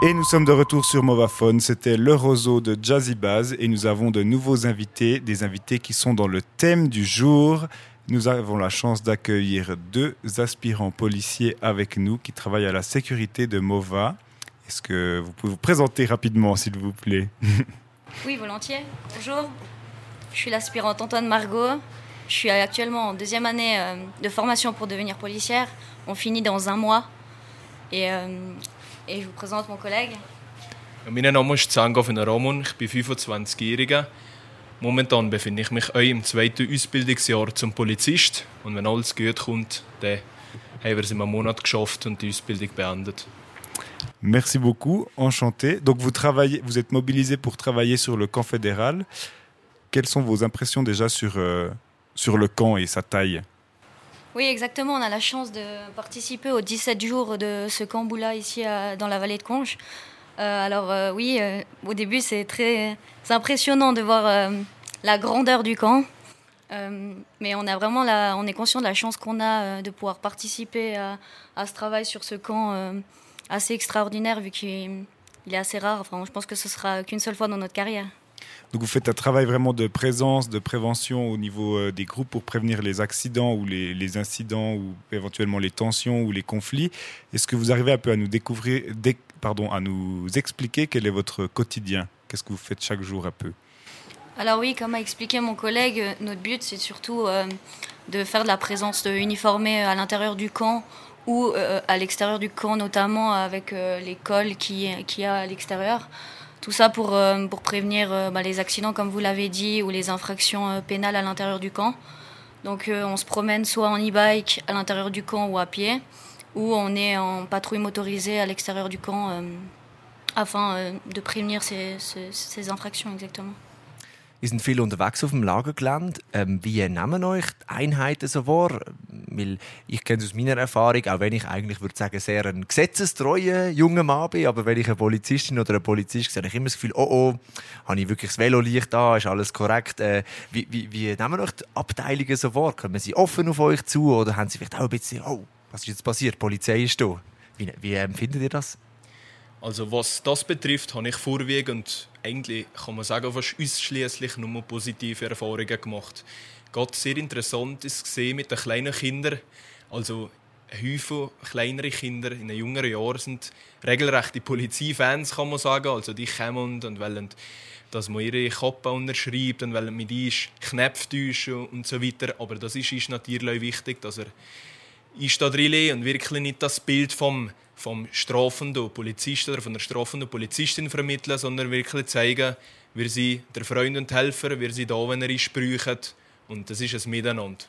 Et nous sommes de retour sur Movaphone. C'était le roseau de Jazzy Baz et nous avons de nouveaux invités, des invités qui sont dans le thème du jour. Nous avons la chance d'accueillir deux aspirants policiers avec nous qui travaillent à la sécurité de Mova. Est-ce que vous pouvez vous présenter rapidement, s'il vous plaît? Oui, volontiers. Bonjour. Je suis l'aspirante Antoine Margot. Je suis actuellement en deuxième année euh, de formation pour devenir policière. On finit dans un mois. Et euh, et je vous présente mon collègue. Mein Name ist Zango von Ramon, ich bin 25-Jähriger. Momentan befinde ich mich auch im zweiten Ausbildungsjahr zum Polizist. Und wenn alles gut kommt, dann haben wir es in einem Monat geschafft und die Ausbildung beendet. Merci beaucoup, enchanté. Donc vous travaillez, vous êtes mobilisé pour travailler sur le camp fédéral. Quelles sont vos impressions déjà sur, euh, sur le camp et sa taille? Oui, exactement. On a la chance de participer aux 17 jours de ce camboula ici dans la vallée de Conche. Euh, alors euh, oui, euh, au début c'est très impressionnant de voir la grandeur du camp. mais on a vraiment on est conscient de la chance qu'on a de pouvoir participer à, à, ce travail sur ce camp assez extraordinaire vu qu'il est assez rare. Enfin, je pense que ce sera qu'une seule fois dans notre carrière. Donc vous faites un travail vraiment de présence, de prévention au niveau euh, des groupes pour prévenir les accidents ou les, incidents ou éventuellement les tensions ou les conflits. Est-ce que vous arrivez un peu à nous découvrir, pardon, à nous expliquer quel est votre quotidien? Qu'est-ce que vous faites chaque jour un peu? Alors oui, comme a expliqué mon collègue, notre but c'est surtout euh, de faire de la présence uniformée à l'intérieur du camp ou euh, à l'extérieur du camp, notamment avec l'école qui, qui a à l'extérieur. Tout ça pour, euh, pour prévenir euh, bah, les accidents, comme vous l'avez dit, ou les infractions euh, pénales à l'intérieur du camp. Donc on se promène soit en e-bike à l'intérieur du camp ou à pied, ou on est en patrouille motorisée à l'extérieur du camp afin de prévenir ces, ces infractions exactement. Wir sind viel unterwegs auf dem Lagergelände. Ähm, wie nehmen euch die Einheiten so? Weil ich kenne es aus meiner Erfahrung, auch wenn ich eigentlich würde sagen, sehr ein gesetzestreuer junger Mann bin, aber wenn ich eine Polizistin oder einen Polizist sehe, habe ich immer das Gefühl, oh oh, habe ich wirklich das Velolicht da, ist alles korrekt. Äh, wie, wie, wie nehmen euch die Abteilungen so wahr? Kommen sie offen auf euch zu oder haben sie vielleicht auch ein bisschen, oh, was ist jetzt passiert? Die Polizei ist da. Wie, wie empfindet ihr das? Also was das betrifft, habe ich vorwiegend, eigentlich kann man sagen, fast ausschließlich nur positive Erfahrungen gemacht. Gerade sehr interessant ist gesehen mit den kleinen Kindern. Also Häufig kleinere Kinder in den jüngeren Jahren sind regelrechte Polizeifans, kann man sagen. Also die kommen und wollen, dass man ihre Kappe unterschreibt und wollen mit ihnen Knöpfe täuschen und so weiter. Aber das ist, ist natürlich wichtig, dass er ist da und wirklich nicht das Bild vom vom strafenden Polizisten oder von der strafenden Polizistin vermitteln, sondern wirklich zeigen, wir sind der Freund und Helfer, wir sind da, wenn er brauchen. Und das ist ein Miteinander.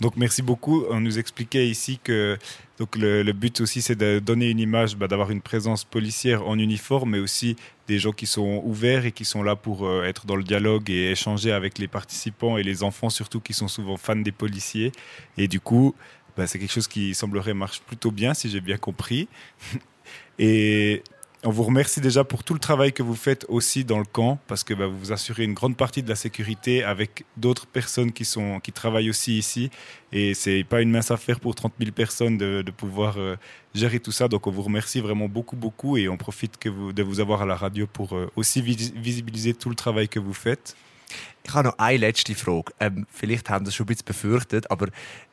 Donc merci beaucoup. On nous expliquait ici que donc le, le but aussi c'est de donner une image, bah, d'avoir une présence policière en uniforme, mais aussi des gens qui sont ouverts et qui sont là pour euh, être dans le dialogue et échanger avec les participants et les enfants surtout qui sont souvent fans des policiers. Et du coup, bah, c'est quelque chose qui semblerait marche plutôt bien, si j'ai bien compris. Et on vous remercie déjà pour tout le travail que vous faites aussi dans le camp, parce que bah, vous vous assurez une grande partie de la sécurité avec d'autres personnes qui, sont, qui travaillent aussi ici. Et c'est pas une mince affaire pour 30 000 personnes de, pouvoir euh, gérer tout ça. Donc on vous remercie vraiment beaucoup, beaucoup. Et on profite que vous, de vous avoir à la radio pour euh, aussi visibiliser tout le travail que vous faites. Ich habe noch eine letzte Frage. Ähm, vielleicht haben Sie das schon ein bisschen befürchtet, aber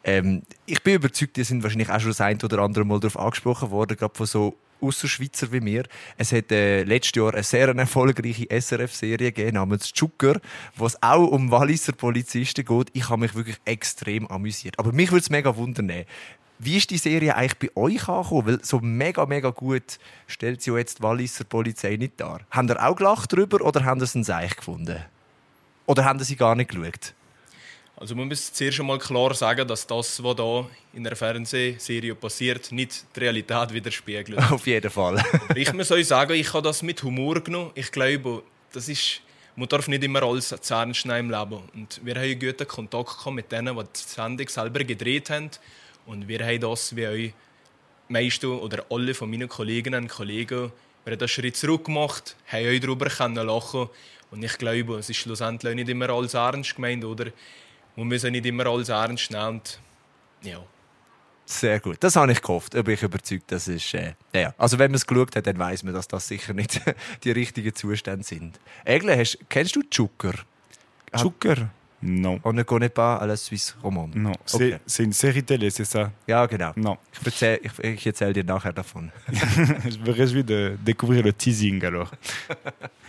ähm, ich bin überzeugt, die sind wahrscheinlich auch schon das ein oder andere Mal darauf angesprochen worden, gerade von so Ausserschweizer wie mir. Es hat äh, letztes Jahr eine sehr erfolgreiche SRF-Serie gegeben namens Zucker, wo es auch um Walliser Polizisten geht. Ich habe mich wirklich extrem amüsiert. Aber mich würde es mega wundern. Wie ist die Serie eigentlich bei euch angekommen? Weil so mega, mega gut stellt sie jetzt die Walliser Polizei nicht dar. Haben ihr auch gelacht darüber oder haben ihr es ein Seich gefunden? Oder haben Sie gar nicht geschaut? Also man muss zuerst einmal klar sagen, dass das, was da in der Fernsehserie passiert, nicht die Realität widerspiegelt. Auf jeden Fall. ich muss euch sagen, ich habe das mit Humor genommen. Ich glaube, das ist, man darf nicht immer alles zu ernst nehmen im Leben. Und wir haben einen guten Kontakt mit denen, die die Sendung selber gedreht haben. Und wir haben das, wie euch meisten oder alle von meinen Kolleginnen und Kollegen, wir haben einen Schritt zurück gemacht, haben euch darüber lachen und ich glaube, es ist schlussendlich nicht immer alles ernst gemeint, oder? Wir müssen nicht immer alles ernst nehmen. Und, ja. Sehr gut. Das habe ich gehofft. Aber ich bin überzeugt, das ist. Äh, ja. Also, wenn man es geschaut hat, dann weiß man, dass das sicher nicht die richtigen Zustände sind. Egle, hast, kennst du Zucker? Zucker Non. On ne connaît pas à la Suisse romande. Non. Okay. C'est une série télé, c'est ça Ja, genau. Non. Ich erzähle ich, ich erzähl dir nachher davon. Je me réjouis de découvrir le teasing alors.